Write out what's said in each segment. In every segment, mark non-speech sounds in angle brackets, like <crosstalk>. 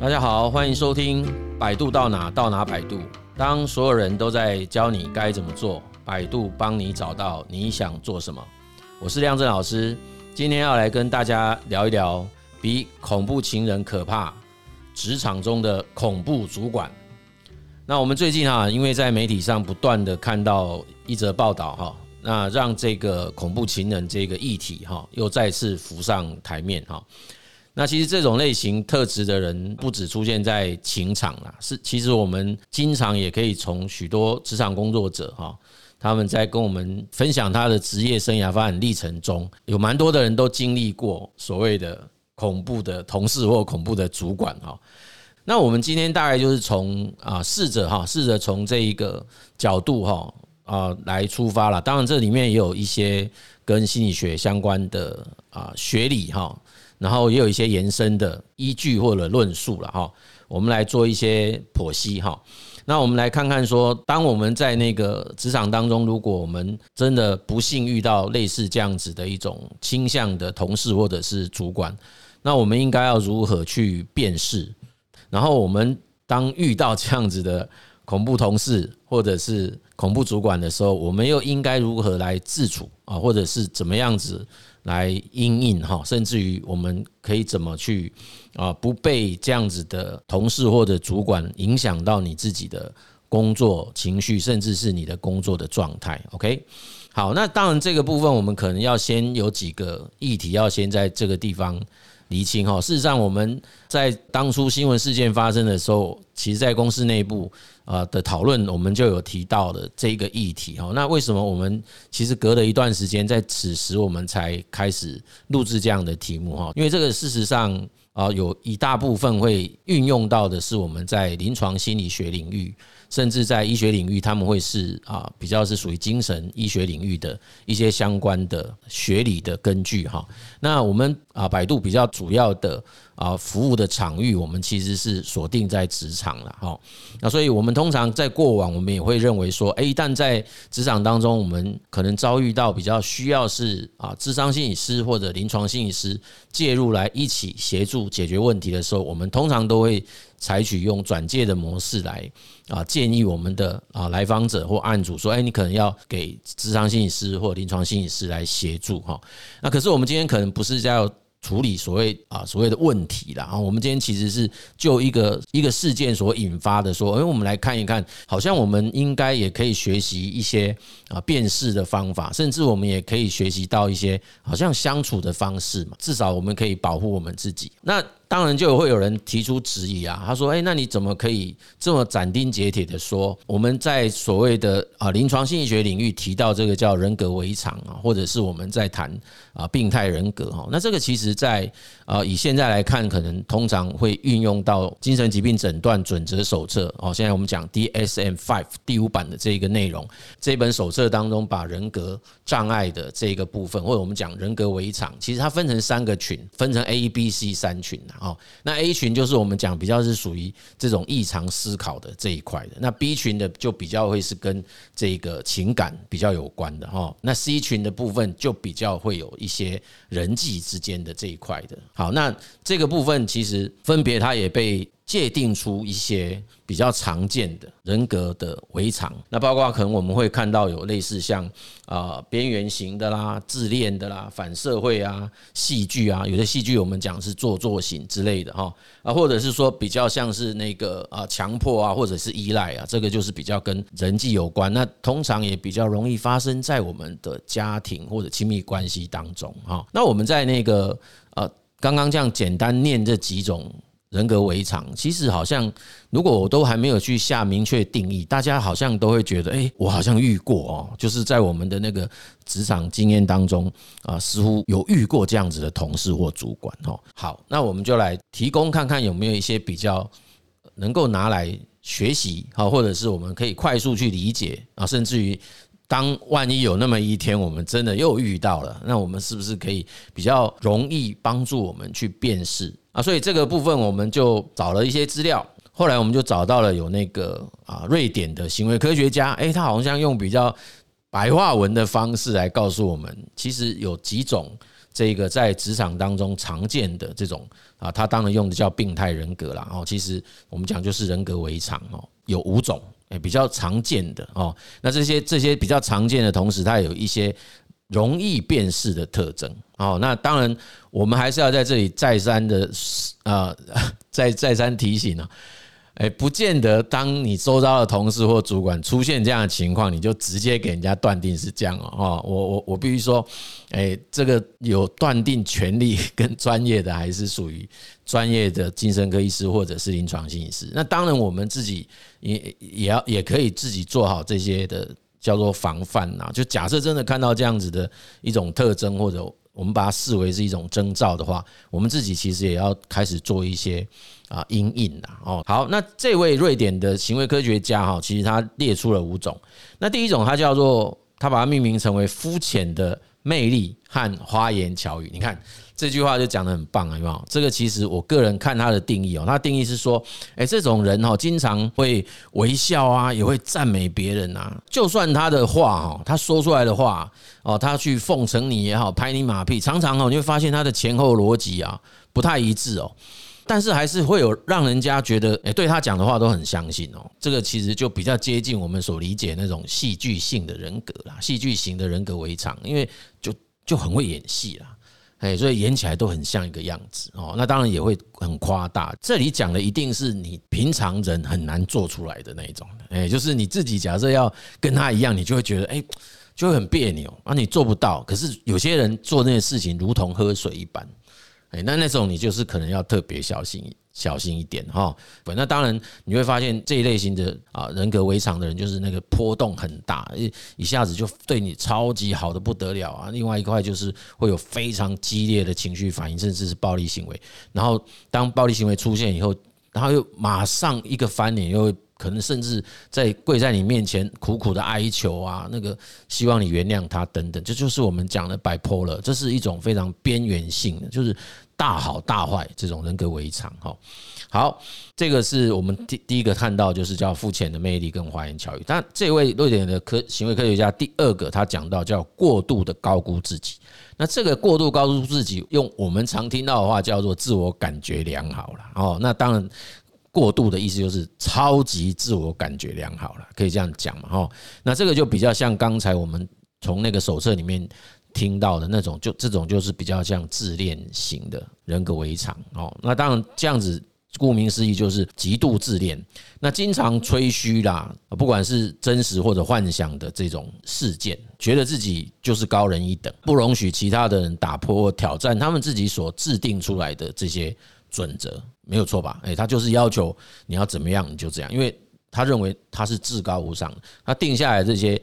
大家好，欢迎收听百度到哪到哪百度。当所有人都在教你该怎么做，百度帮你找到你想做什么。我是亮正老师，今天要来跟大家聊一聊比恐怖情人可怕，职场中的恐怖主管。那我们最近哈，因为在媒体上不断的看到一则报道哈，那让这个恐怖情人这个议题哈，又再次浮上台面哈。那其实这种类型特质的人不只出现在情场啦，是其实我们经常也可以从许多职场工作者哈，他们在跟我们分享他的职业生涯发展历程中，有蛮多的人都经历过所谓的恐怖的同事或恐怖的主管哈。那我们今天大概就是从啊试着哈，试着从这一个角度哈啊来出发了。当然这里面也有一些跟心理学相关的啊学理哈。然后也有一些延伸的依据或者论述了哈，我们来做一些剖析哈。那我们来看看说，当我们在那个职场当中，如果我们真的不幸遇到类似这样子的一种倾向的同事或者是主管，那我们应该要如何去辨识？然后我们当遇到这样子的恐怖同事或者是恐怖主管的时候，我们又应该如何来自处啊？或者是怎么样子？来因应哈，甚至于我们可以怎么去啊，不被这样子的同事或者主管影响到你自己的工作情绪，甚至是你的工作的状态。OK，好，那当然这个部分我们可能要先有几个议题要先在这个地方厘清哈。事实上，我们在当初新闻事件发生的时候，其实在公司内部。啊的讨论，我们就有提到的这一个议题哈。那为什么我们其实隔了一段时间，在此时我们才开始录制这样的题目哈？因为这个事实上啊，有一大部分会运用到的是我们在临床心理学领域。甚至在医学领域，他们会是啊比较是属于精神医学领域的一些相关的学理的根据哈。那我们啊百度比较主要的啊服务的场域，我们其实是锁定在职场了哈。那所以我们通常在过往，我们也会认为说，诶，一旦在职场当中，我们可能遭遇到比较需要是啊智商心理师或者临床心理师介入来一起协助解决问题的时候，我们通常都会。采取用转介的模式来啊，建议我们的啊来访者或案主说，哎，你可能要给咨商心理师或临床心理师来协助哈。那可是我们今天可能不是在要处理所谓啊所谓的问题啦。我们今天其实是就一个一个事件所引发的说，哎，我们来看一看，好像我们应该也可以学习一些啊辨识的方法，甚至我们也可以学习到一些好像相处的方式嘛。至少我们可以保护我们自己。那当然就会有人提出质疑啊，他说：“诶，那你怎么可以这么斩钉截铁的说，我们在所谓的啊临床心理学领域提到这个叫人格围场啊，或者是我们在谈啊病态人格哈？那这个其实在啊以现在来看，可能通常会运用到精神疾病诊断准则手册哦。现在我们讲 DSM-5 第五版的这一个内容，这本手册当中把人格障碍的这个部分，或者我们讲人格围场，其实它分成三个群，分成 A、B、C 三群啊。哦，那 A 群就是我们讲比较是属于这种异常思考的这一块的，那 B 群的就比较会是跟这个情感比较有关的哈，那 C 群的部分就比较会有一些人际之间的这一块的。好，那这个部分其实分别它也被。界定出一些比较常见的人格的围常，那包括可能我们会看到有类似像啊边缘型的啦、自恋的啦、反社会啊、戏剧啊，有的戏剧我们讲是做作型之类的哈啊，或者是说比较像是那个啊强迫啊，或者是依赖啊，这个就是比较跟人际有关，那通常也比较容易发生在我们的家庭或者亲密关系当中哈。那我们在那个呃刚刚这样简单念这几种。人格围场，其实好像如果我都还没有去下明确定义，大家好像都会觉得，哎，我好像遇过哦，就是在我们的那个职场经验当中啊，似乎有遇过这样子的同事或主管哦。好，那我们就来提供看看有没有一些比较能够拿来学习好，或者是我们可以快速去理解啊，甚至于当万一有那么一天我们真的又遇到了，那我们是不是可以比较容易帮助我们去辨识？啊，所以这个部分我们就找了一些资料，后来我们就找到了有那个啊，瑞典的行为科学家，诶，他好像用比较白话文的方式来告诉我们，其实有几种这个在职场当中常见的这种啊，他当然用的叫病态人格啦。哦，其实我们讲就是人格围常哦，有五种诶，比较常见的哦。那这些这些比较常见的同时，它有一些容易辨识的特征哦。那当然，我们还是要在这里再三的啊，<laughs> 再再三提醒啊。哎，不见得，当你周遭的同事或主管出现这样的情况，你就直接给人家断定是这样哦。我我我必须说，哎，这个有断定权利跟专业的，还是属于专业的精神科医师或者是临床心理师。那当然，我们自己也也要也可以自己做好这些的叫做防范呐。就假设真的看到这样子的一种特征，或者我们把它视为是一种征兆的话，我们自己其实也要开始做一些。啊，阴影啦哦，好，那这位瑞典的行为科学家哈，其实他列出了五种。那第一种，他叫做他把它命名成为肤浅的魅力和花言巧语。你看这句话就讲得很棒啊，有没有？这个其实我个人看他的定义哦，他定义是说，诶，这种人哈，经常会微笑啊，也会赞美别人啊。就算他的话哈，他说出来的话哦，他去奉承你也好，拍你马屁，常常哦，你会发现他的前后逻辑啊不太一致哦。但是还是会有让人家觉得，诶，对他讲的话都很相信哦。这个其实就比较接近我们所理解那种戏剧性的人格啦，戏剧型的人格违常，因为就就很会演戏啦，诶，所以演起来都很像一个样子哦。那当然也会很夸大。这里讲的一定是你平常人很难做出来的那一种，诶，就是你自己假设要跟他一样，你就会觉得，诶，就会很别扭啊，你做不到。可是有些人做那些事情，如同喝水一般。哎，那那种你就是可能要特别小心小心一点哈。那当然你会发现这一类型的啊人格围常的人，就是那个波动很大，一一下子就对你超级好的不得了啊。另外一块就是会有非常激烈的情绪反应，甚至是暴力行为。然后当暴力行为出现以后，然后又马上一个翻脸，又可能甚至在跪在你面前苦苦的哀求啊，那个希望你原谅他等等。这就是我们讲的 bipolar，这是一种非常边缘性的，就是。大好大坏这种人格违常哈，好，这个是我们第第一个看到，就是叫肤浅的魅力跟花言巧语。但这位瑞典的科行为科学家第二个他讲到叫过度的高估自己。那这个过度高估自己，用我们常听到的话叫做自我感觉良好了哦。那当然，过度的意思就是超级自我感觉良好了，可以这样讲嘛哈。那这个就比较像刚才我们从那个手册里面。听到的那种，就这种就是比较像自恋型的人格围场哦。那当然这样子，顾名思义就是极度自恋。那经常吹嘘啦，不管是真实或者幻想的这种事件，觉得自己就是高人一等，不容许其他的人打破或挑战他们自己所制定出来的这些准则，没有错吧？诶，他就是要求你要怎么样你就这样，因为他认为他是至高无上，他定下来这些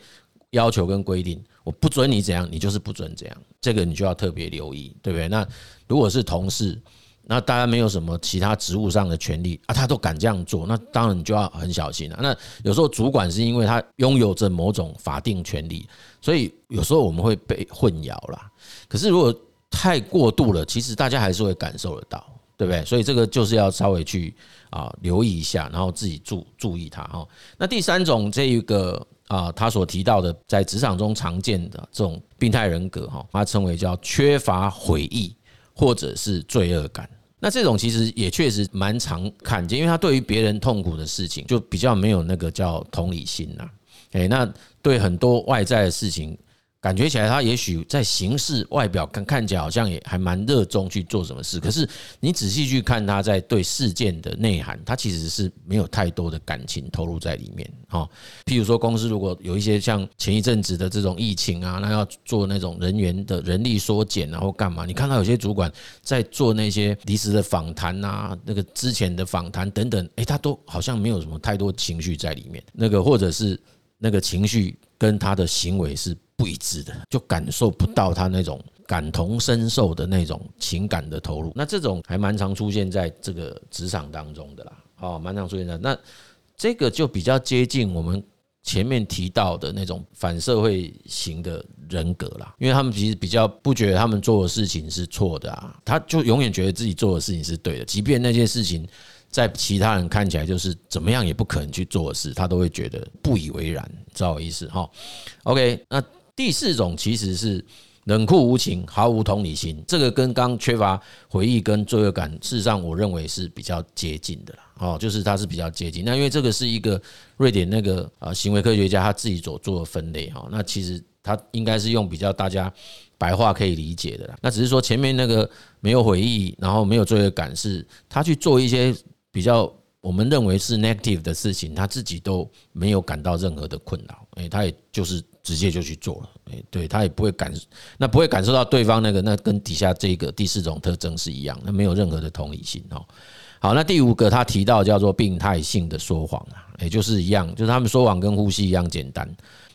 要求跟规定。我不准你怎样，你就是不准这样，这个你就要特别留意，对不对？那如果是同事，那大家没有什么其他职务上的权利啊，他都敢这样做，那当然你就要很小心了。那有时候主管是因为他拥有着某种法定权利，所以有时候我们会被混淆啦。可是如果太过度了，其实大家还是会感受得到，对不对？所以这个就是要稍微去啊留意一下，然后自己注注意它哈。那第三种这一个。啊，他所提到的在职场中常见的这种病态人格，哈，他称为叫缺乏悔意或者是罪恶感。那这种其实也确实蛮常看见，因为他对于别人痛苦的事情就比较没有那个叫同理心呐。诶，那对很多外在的事情。感觉起来，他也许在形式外表看看起来好像也还蛮热衷去做什么事，可是你仔细去看他在对事件的内涵，他其实是没有太多的感情投入在里面。哈，譬如说公司如果有一些像前一阵子的这种疫情啊，那要做那种人员的人力缩减然后干嘛？你看到有些主管在做那些离职的访谈啊，那个之前的访谈等等，诶，他都好像没有什么太多情绪在里面。那个或者是那个情绪跟他的行为是。不一致的，就感受不到他那种感同身受的那种情感的投入。那这种还蛮常出现在这个职场当中的啦，哦，蛮常出现的。那这个就比较接近我们前面提到的那种反社会型的人格啦，因为他们其实比较不觉得他们做的事情是错的啊，他就永远觉得自己做的事情是对的，即便那件事情。在其他人看起来就是怎么样也不可能去做的事，他都会觉得不以为然，知道我意思哈？OK，那第四种其实是冷酷无情，毫无同理心。这个跟刚缺乏回忆跟罪恶感，事实上我认为是比较接近的啦。哦，就是它是比较接近。那因为这个是一个瑞典那个啊行为科学家他自己所做的分类哈。那其实他应该是用比较大家白话可以理解的啦。那只是说前面那个没有回忆，然后没有罪恶感，是他去做一些比较。我们认为是 negative 的事情，他自己都没有感到任何的困扰，诶，他也就是直接就去做了，诶，对他也不会感，那不会感受到对方那个，那跟底下这个第四种特征是一样，那没有任何的同理心哦。好，那第五个他提到叫做病态性的说谎啊，也就是一样，就是他们说谎跟呼吸一样简单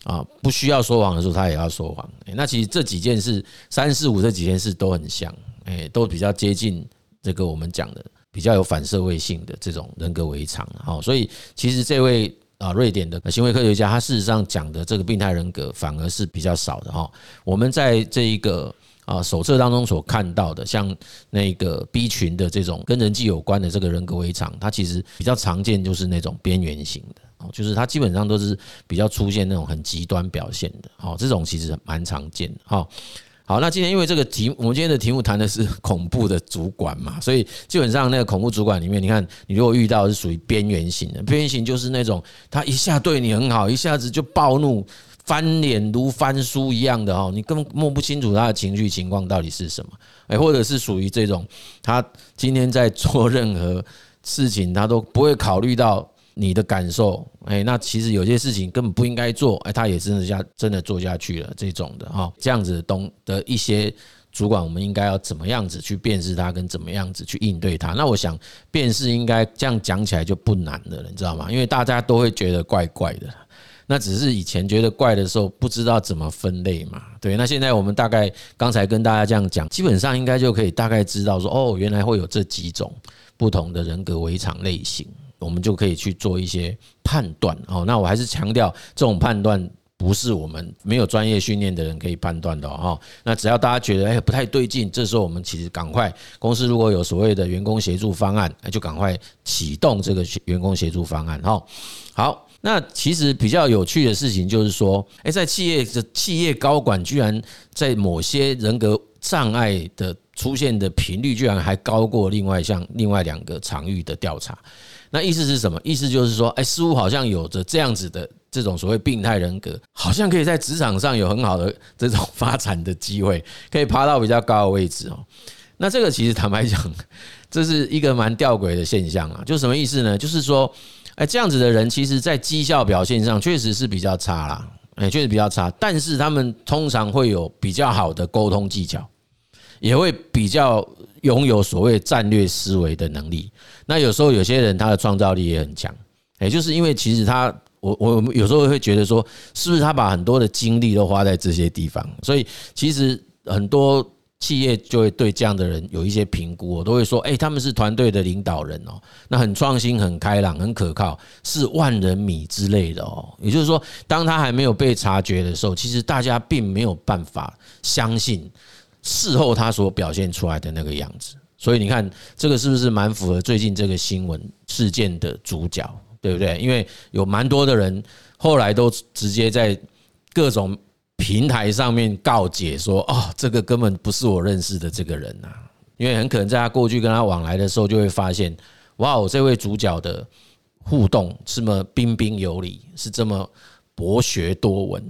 啊，不需要说谎的时候他也要说谎。那其实这几件事，三四五这几件事都很像，诶，都比较接近这个我们讲的。比较有反社会性的这种人格违常，好，所以其实这位啊瑞典的行为科学家，他事实上讲的这个病态人格反而是比较少的哈。我们在这一个啊手册当中所看到的，像那个 B 群的这种跟人际有关的这个人格围场，它其实比较常见，就是那种边缘型的，哦，就是它基本上都是比较出现那种很极端表现的，哦，这种其实蛮常见的哈。好，那今天因为这个题，我们今天的题目谈的是恐怖的主管嘛，所以基本上那个恐怖主管里面，你看你如果遇到是属于边缘型的，边缘型就是那种他一下对你很好，一下子就暴怒，翻脸如翻书一样的哦，你根本摸不清楚他的情绪情况到底是什么，诶，或者是属于这种他今天在做任何事情，他都不会考虑到。你的感受，哎，那其实有些事情根本不应该做，哎，他也真的下真的做下去了，这种的哈，这样子的东的一些主管，我们应该要怎么样子去辨识他，跟怎么样子去应对他？那我想辨识应该这样讲起来就不难的了，你知道吗？因为大家都会觉得怪怪的，那只是以前觉得怪的时候不知道怎么分类嘛，对。那现在我们大概刚才跟大家这样讲，基本上应该就可以大概知道说，哦，原来会有这几种不同的人格围场类型。我们就可以去做一些判断哦。那我还是强调，这种判断不是我们没有专业训练的人可以判断的哈。那只要大家觉得哎不太对劲，这时候我们其实赶快，公司如果有所谓的员工协助方案，那就赶快启动这个员工协助方案哈。好，那其实比较有趣的事情就是说，哎，在企业的企业高管居然在某些人格障碍的出现的频率，居然还高过另外像另外两个场域的调查。那意思是什么？意思就是说，哎，似乎好像有着这样子的这种所谓病态人格，好像可以在职场上有很好的这种发展的机会，可以爬到比较高的位置哦。那这个其实坦白讲，这是一个蛮吊诡的现象啊。就什么意思呢？就是说，哎，这样子的人，其实在绩效表现上确实是比较差啦，哎，确实比较差。但是他们通常会有比较好的沟通技巧，也会比较。拥有所谓战略思维的能力，那有时候有些人他的创造力也很强，也就是因为其实他，我我有时候会觉得说，是不是他把很多的精力都花在这些地方，所以其实很多企业就会对这样的人有一些评估，我都会说，哎，他们是团队的领导人哦，那很创新、很开朗、很可靠，是万人迷之类的哦。也就是说，当他还没有被察觉的时候，其实大家并没有办法相信。事后他所表现出来的那个样子，所以你看这个是不是蛮符合最近这个新闻事件的主角，对不对？因为有蛮多的人后来都直接在各种平台上面告解说，哦，这个根本不是我认识的这个人呐，因为很可能在他过去跟他往来的时候，就会发现，哇，我这位主角的互动这么彬彬有礼，是这么博学多闻。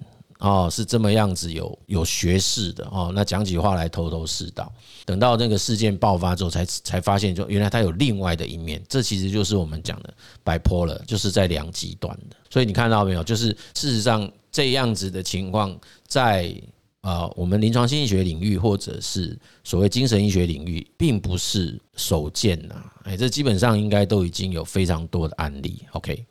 哦，是这么样子，有有学识的哦，那讲起话来头头是道。等到那个事件爆发之后，才才发现，就原来他有另外的一面。这其实就是我们讲的 bipolar，就是在两极端的。所以你看到没有？就是事实上这样子的情况，在啊我们临床心理学领域或者是所谓精神医学领域，并不是首见呐。哎，这基本上应该都已经有非常多的案例。OK。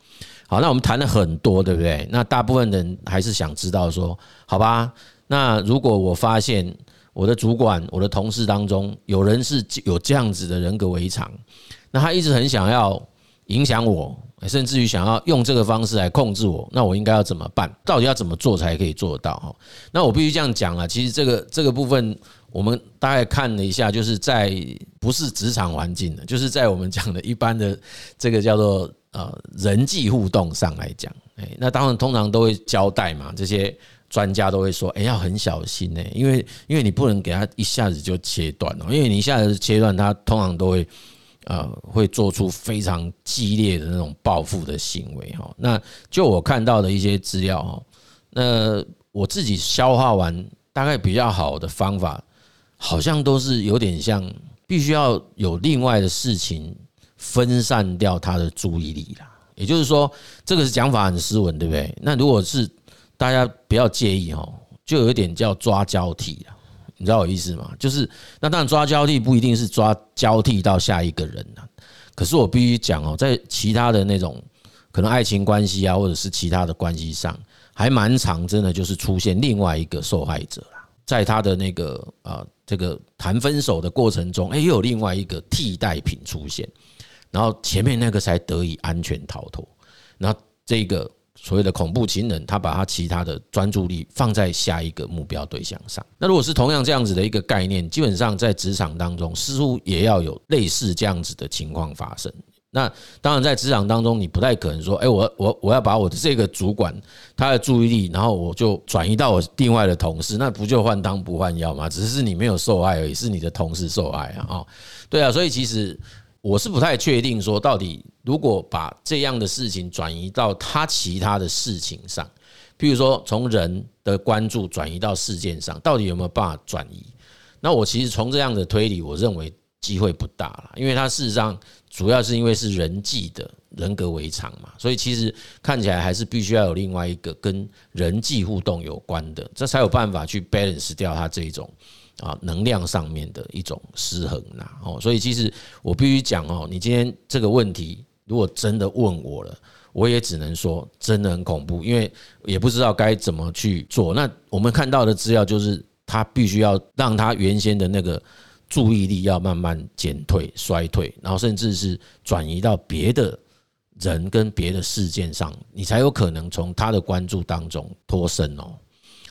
好，那我们谈了很多，对不对？那大部分人还是想知道说，好吧，那如果我发现我的主管、我的同事当中有人是有这样子的人格围场，那他一直很想要影响我，甚至于想要用这个方式来控制我，那我应该要怎么办？到底要怎么做才可以做到？哈，那我必须这样讲了，其实这个这个部分，我们大概看了一下，就是在不是职场环境的，就是在我们讲的一般的这个叫做。呃，人际互动上来讲，哎，那当然通常都会交代嘛，这些专家都会说，哎，要很小心呢，因为因为你不能给他一下子就切断哦，因为你一下子切断，他通常都会呃会做出非常激烈的那种报复的行为哈。那就我看到的一些资料哈，那我自己消化完，大概比较好的方法，好像都是有点像，必须要有另外的事情分散掉他的注意力啦。也就是说，这个是讲法很斯文，对不对？那如果是大家不要介意哦，就有一点叫抓交替了，你知道我意思吗？就是那当然抓交替不一定是抓交替到下一个人了，可是我必须讲哦，在其他的那种可能爱情关系啊，或者是其他的关系上，还蛮常，真的就是出现另外一个受害者啦，在他的那个啊这个谈分手的过程中，哎，又有另外一个替代品出现。然后前面那个才得以安全逃脱，然后这个所谓的恐怖情人，他把他其他的专注力放在下一个目标对象上。那如果是同样这样子的一个概念，基本上在职场当中似乎也要有类似这样子的情况发生。那当然在职场当中，你不太可能说，哎，我我我要把我的这个主管他的注意力，然后我就转移到我另外的同事，那不就换汤不换药吗？只是你没有受害而已，是你的同事受害啊！啊，对啊，所以其实。我是不太确定说，到底如果把这样的事情转移到他其他的事情上，譬如说从人的关注转移到事件上，到底有没有办法转移？那我其实从这样的推理，我认为机会不大了，因为他事实上主要是因为是人际的人格围场嘛，所以其实看起来还是必须要有另外一个跟人际互动有关的，这才有办法去 balance 掉他这一种。啊，能量上面的一种失衡呐，哦，所以其实我必须讲哦，你今天这个问题如果真的问我了，我也只能说真的很恐怖，因为也不知道该怎么去做。那我们看到的资料就是，他必须要让他原先的那个注意力要慢慢减退、衰退，然后甚至是转移到别的人跟别的事件上，你才有可能从他的关注当中脱身哦。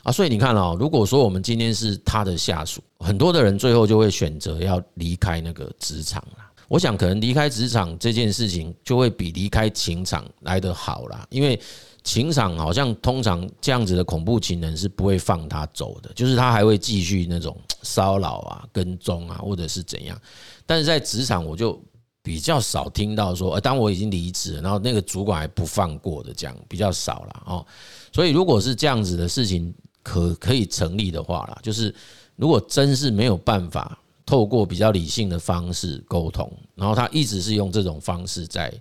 啊，所以你看哦，如果说我们今天是他的下属，很多的人最后就会选择要离开那个职场了。我想可能离开职场这件事情就会比离开情场来得好啦，因为情场好像通常这样子的恐怖情人是不会放他走的，就是他还会继续那种骚扰啊、跟踪啊，或者是怎样。但是在职场，我就比较少听到说，呃，当我已经离职，然后那个主管还不放过的这样，比较少了哦。所以如果是这样子的事情，可可以成立的话啦，就是如果真是没有办法透过比较理性的方式沟通，然后他一直是用这种方式在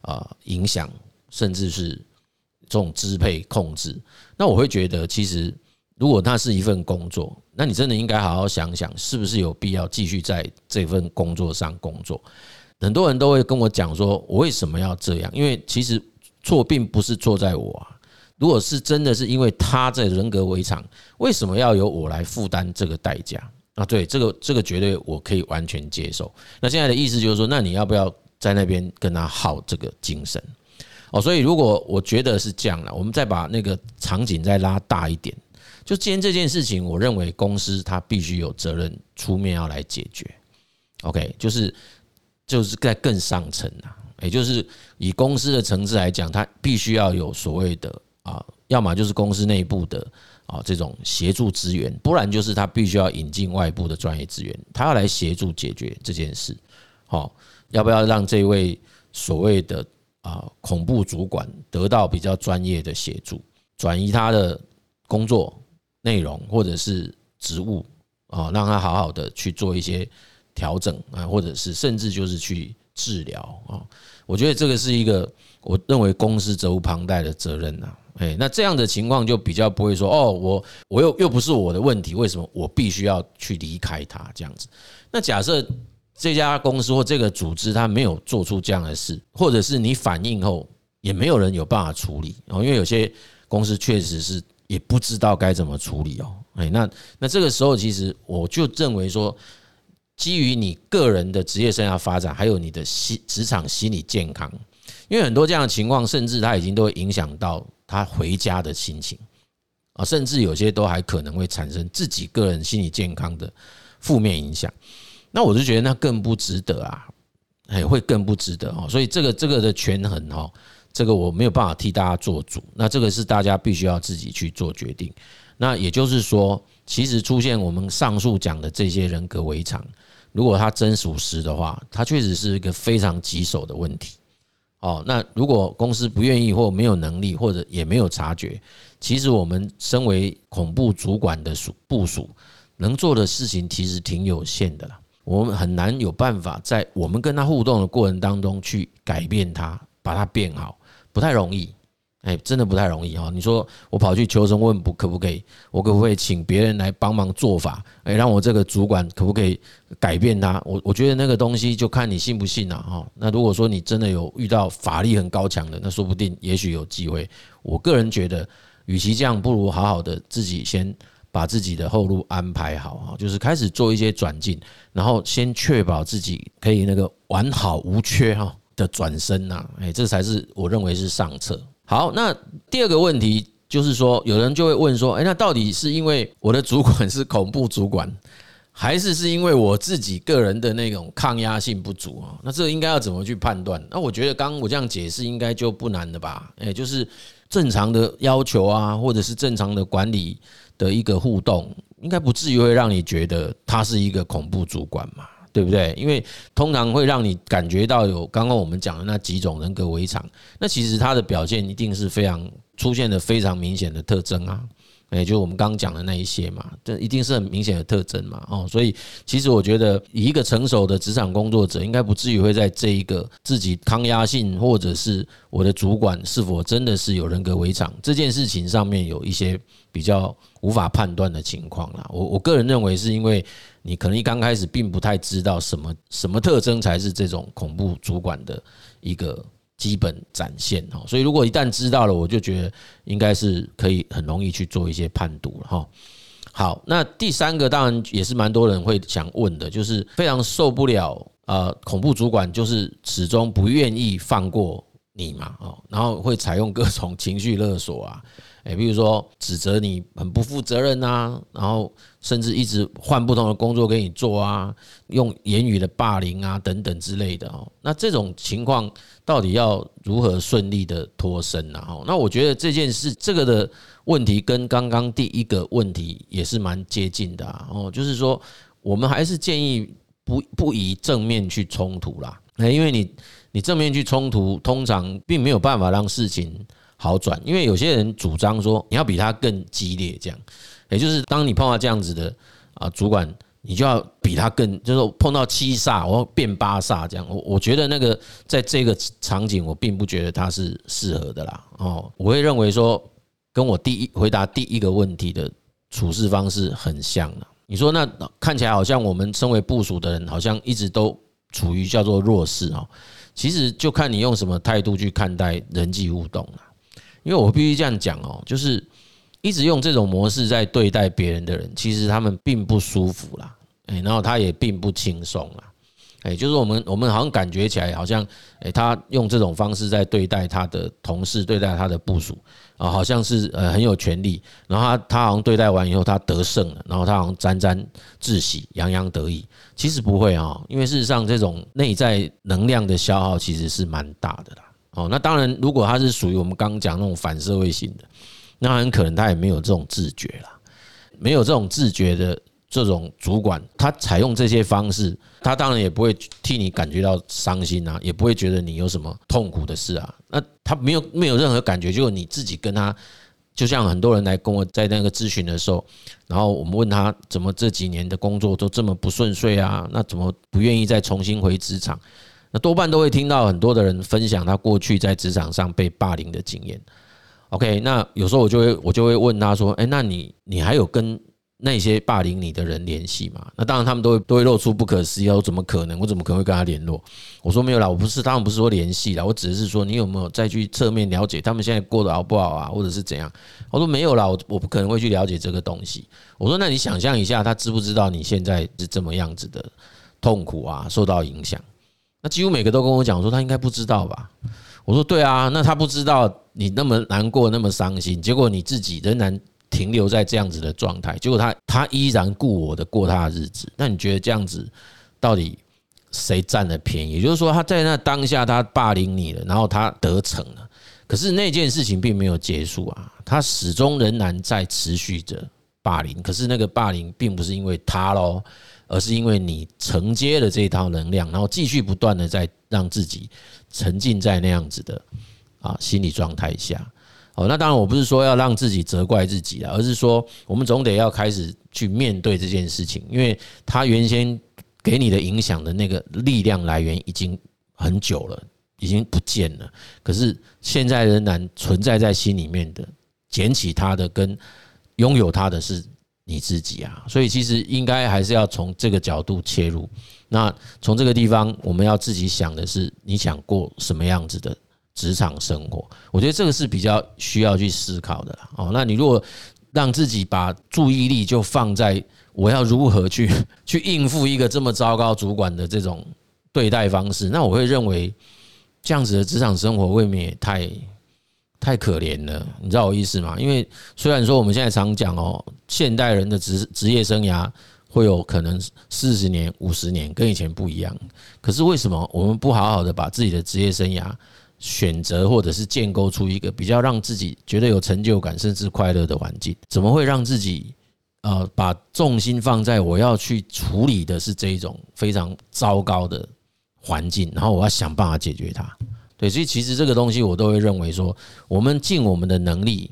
啊影响，甚至是这种支配控制，那我会觉得，其实如果那是一份工作，那你真的应该好好想想，是不是有必要继续在这份工作上工作？很多人都会跟我讲说，我为什么要这样？因为其实错并不是错在我啊。如果是真的是因为他在人格违常，为什么要由我来负担这个代价？啊，对，这个这个绝对我可以完全接受。那现在的意思就是说，那你要不要在那边跟他耗这个精神？哦，所以如果我觉得是这样了，我们再把那个场景再拉大一点，就今天这件事情，我认为公司他必须有责任出面要来解决。OK，就是就是在更上层啊，也就是以公司的层次来讲，他必须要有所谓的。啊，要么就是公司内部的啊这种协助资源，不然就是他必须要引进外部的专业资源，他要来协助解决这件事。好，要不要让这位所谓的啊恐怖主管得到比较专业的协助，转移他的工作内容或者是职务啊，让他好好的去做一些调整啊，或者是甚至就是去治疗啊。我觉得这个是一个我认为公司责无旁贷的责任呐。哎，那这样的情况就比较不会说哦，我我又又不是我的问题，为什么我必须要去离开他这样子？那假设这家公司或这个组织他没有做出这样的事，或者是你反应后也没有人有办法处理哦，因为有些公司确实是也不知道该怎么处理哦。哎，那那这个时候其实我就认为说，基于你个人的职业生涯发展，还有你的心职场心理健康，因为很多这样的情况，甚至他已经都会影响到。他回家的心情啊，甚至有些都还可能会产生自己个人心理健康的负面影响。那我就觉得那更不值得啊，哎，会更不值得哦。所以这个这个的权衡哈，这个我没有办法替大家做主。那这个是大家必须要自己去做决定。那也就是说，其实出现我们上述讲的这些人格围场，如果他真属实的话，他确实是一个非常棘手的问题。哦，那如果公司不愿意或没有能力，或者也没有察觉，其实我们身为恐怖主管的属部署，能做的事情其实挺有限的啦。我们很难有办法在我们跟他互动的过程当中去改变他，把他变好，不太容易。哎，真的不太容易哈。你说我跑去求神问卜，可不可以？我可不可以请别人来帮忙做法？哎，让我这个主管可不可以改变他？我我觉得那个东西就看你信不信了哈。那如果说你真的有遇到法力很高强的，那说不定也许有机会。我个人觉得，与其这样，不如好好的自己先把自己的后路安排好哈，就是开始做一些转进，然后先确保自己可以那个完好无缺哈的转身呐。哎，这才是我认为是上策。好，那第二个问题就是说，有人就会问说，诶，那到底是因为我的主管是恐怖主管，<laughs> 还是是因为我自己个人的那种抗压性不足啊？那这应该要怎么去判断？那我觉得刚刚我这样解释应该就不难了吧？诶，就是正常的要求啊，或者是正常的管理的一个互动，应该不至于会让你觉得他是一个恐怖主管嘛。对不对？因为通常会让你感觉到有刚刚我们讲的那几种人格围场，那其实他的表现一定是非常出现的非常明显的特征啊，也就我们刚刚讲的那一些嘛，这一定是很明显的特征嘛。哦，所以其实我觉得，以一个成熟的职场工作者，应该不至于会在这一个自己抗压性，或者是我的主管是否真的是有人格违常这件事情上面有一些比较无法判断的情况啦。我我个人认为是因为。你可能一刚开始并不太知道什么什么特征才是这种恐怖主管的一个基本展现哈，所以如果一旦知道了，我就觉得应该是可以很容易去做一些判读了哈。好，那第三个当然也是蛮多人会想问的，就是非常受不了呃恐怖主管就是始终不愿意放过你嘛哦，然后会采用各种情绪勒索啊。诶，比如说指责你很不负责任啊，然后甚至一直换不同的工作给你做啊，用言语的霸凌啊等等之类的哦。那这种情况到底要如何顺利的脱身呢？哦，那我觉得这件事这个的问题跟刚刚第一个问题也是蛮接近的哦，就是说我们还是建议不不以正面去冲突啦，因为你你正面去冲突，通常并没有办法让事情。好转，因为有些人主张说你要比他更激烈，这样，也就是当你碰到这样子的啊主管，你就要比他更，就是碰到七煞，我要变八煞这样。我我觉得那个在这个场景，我并不觉得他是适合的啦。哦，我会认为说，跟我第一回答第一个问题的处事方式很像了。你说那看起来好像我们身为部署的人，好像一直都处于叫做弱势哦。其实就看你用什么态度去看待人际互动了。因为我必须这样讲哦，就是一直用这种模式在对待别人的人，其实他们并不舒服啦，哎，然后他也并不轻松啊，哎，就是我们我们好像感觉起来好像，哎，他用这种方式在对待他的同事，对待他的部属啊，好像是呃很有权力，然后他他好像对待完以后他得胜了，然后他好像沾沾自喜，洋洋得意，其实不会啊，因为事实上这种内在能量的消耗其实是蛮大的啦。哦，那当然，如果他是属于我们刚刚讲那种反社会性的，那很可能他也没有这种自觉啦，没有这种自觉的这种主管，他采用这些方式，他当然也不会替你感觉到伤心啊，也不会觉得你有什么痛苦的事啊。那他没有没有任何感觉，就你自己跟他，就像很多人来跟我在那个咨询的时候，然后我们问他怎么这几年的工作都这么不顺遂啊，那怎么不愿意再重新回职场？那多半都会听到很多的人分享他过去在职场上被霸凌的经验。OK，那有时候我就会我就会问他说：“哎，那你你还有跟那些霸凌你的人联系嘛？”那当然他们都会都会露出不可思议，我怎么可能？我怎么可能会跟他联络？我说没有啦，我不是，他们不是说联系啦，我只是说你有没有再去侧面了解他们现在过得好不好啊，或者是怎样？我说没有啦，我我不可能会去了解这个东西。我说那你想象一下，他知不知道你现在是这么样子的痛苦啊，受到影响？那几乎每个都跟我讲说，他应该不知道吧？我说对啊，那他不知道你那么难过，那么伤心，结果你自己仍然停留在这样子的状态，结果他他依然故我的过他的日子。那你觉得这样子到底谁占了便宜？也就是说，他在那当下他霸凌你了，然后他得逞了。可是那件事情并没有结束啊，他始终仍然在持续着霸凌。可是那个霸凌并不是因为他喽，而是因为你承接了这一套能量，然后继续不断的在让自己沉浸在那样子的啊心理状态下。哦，那当然我不是说要让自己责怪自己啊，而是说我们总得要开始去面对这件事情，因为他原先给你的影响的那个力量来源已经很久了，已经不见了。可是现在仍然存在在心里面的，捡起它的跟拥有它的是你自己啊。所以其实应该还是要从这个角度切入。那从这个地方，我们要自己想的是，你想过什么样子的职场生活，我觉得这个是比较需要去思考的。哦，那你如果让自己把注意力就放在我要如何去 <laughs> 去应付一个这么糟糕主管的这种对待方式，那我会认为这样子的职场生活未免也太太可怜了。你知道我意思吗？因为虽然说我们现在常讲哦，现代人的职职业生涯会有可能四十年、五十年，跟以前不一样。可是为什么我们不好好的把自己的职业生涯选择或者是建构出一个比较让自己觉得有成就感甚至快乐的环境，怎么会让自己呃把重心放在我要去处理的是这一种非常糟糕的环境，然后我要想办法解决它？对，所以其实这个东西我都会认为说，我们尽我们的能力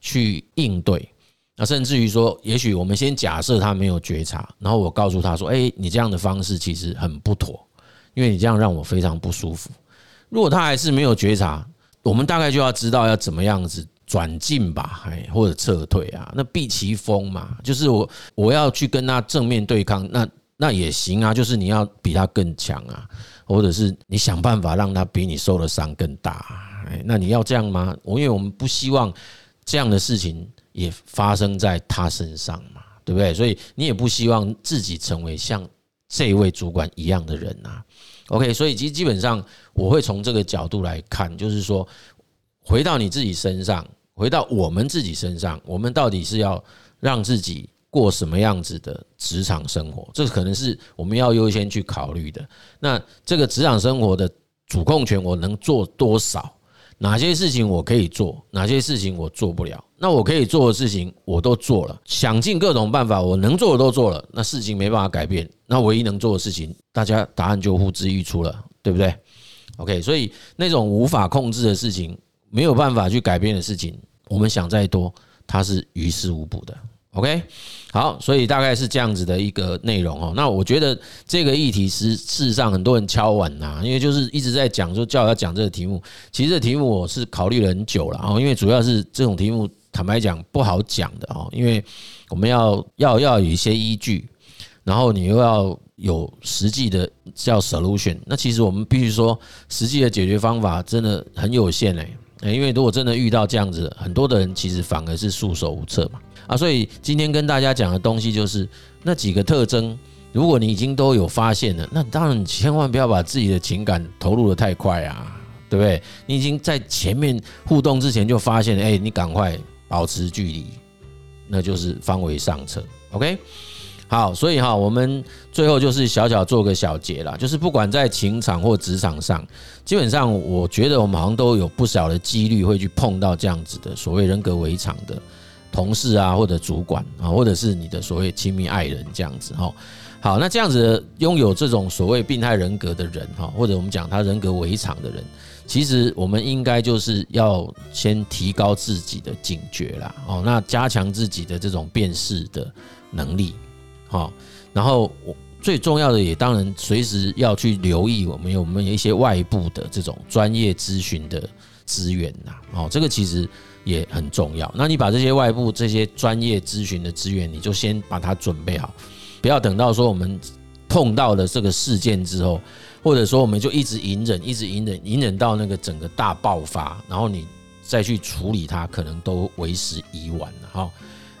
去应对，那甚至于说，也许我们先假设他没有觉察，然后我告诉他说：“哎，你这样的方式其实很不妥，因为你这样让我非常不舒服。”如果他还是没有觉察，我们大概就要知道要怎么样子转进吧，哎，或者撤退啊，那避其锋嘛，就是我我要去跟他正面对抗，那那也行啊，就是你要比他更强啊，或者是你想办法让他比你受的伤更大，哎，那你要这样吗？我因为我们不希望这样的事情也发生在他身上嘛，对不对？所以你也不希望自己成为像这位主管一样的人啊。OK，所以基基本上我会从这个角度来看，就是说，回到你自己身上，回到我们自己身上，我们到底是要让自己过什么样子的职场生活？这可能是我们要优先去考虑的。那这个职场生活的主控权，我能做多少？哪些事情我可以做，哪些事情我做不了？那我可以做的事情我都做了，想尽各种办法，我能做的都做了。那事情没办法改变，那唯一能做的事情，大家答案就呼之欲出了，对不对？OK，所以那种无法控制的事情，没有办法去改变的事情，我们想再多，它是于事无补的。OK，好，所以大概是这样子的一个内容哦。那我觉得这个议题是事实上很多人敲碗呐，因为就是一直在讲说叫我要讲这个题目。其实这题目我是考虑了很久了哦，因为主要是这种题目坦白讲不好讲的哦，因为我们要要要有一些依据，然后你又要有实际的叫 solution。那其实我们必须说，实际的解决方法真的很有限诶。因为如果真的遇到这样子，很多的人其实反而是束手无策嘛。啊，所以今天跟大家讲的东西就是那几个特征。如果你已经都有发现了，那当然千万不要把自己的情感投入得太快啊，对不对？你已经在前面互动之前就发现了，哎，你赶快保持距离，那就是方为上策。OK。好，所以哈，我们最后就是小小做个小结啦，就是不管在情场或职场上，基本上我觉得我们好像都有不少的几率会去碰到这样子的所谓人格围场的同事啊，或者主管啊，或者是你的所谓亲密爱人这样子哈。好，那这样子拥有这种所谓病态人格的人哈，或者我们讲他人格围场的人，其实我们应该就是要先提高自己的警觉啦，哦，那加强自己的这种辨识的能力。好，然后我最重要的也当然随时要去留意我们有我们有一些外部的这种专业咨询的资源呐，哦，这个其实也很重要。那你把这些外部这些专业咨询的资源，你就先把它准备好，不要等到说我们碰到了这个事件之后，或者说我们就一直隐忍，一直隐忍，隐忍到那个整个大爆发，然后你再去处理它，可能都为时已晚了哈。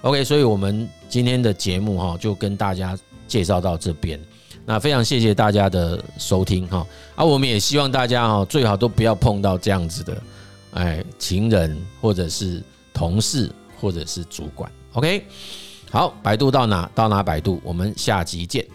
OK，所以我们今天的节目哈，就跟大家介绍到这边。那非常谢谢大家的收听哈，啊，我们也希望大家哈，最好都不要碰到这样子的，哎，情人或者是同事或者是主管。OK，好，百度到哪到哪百度，我们下集见。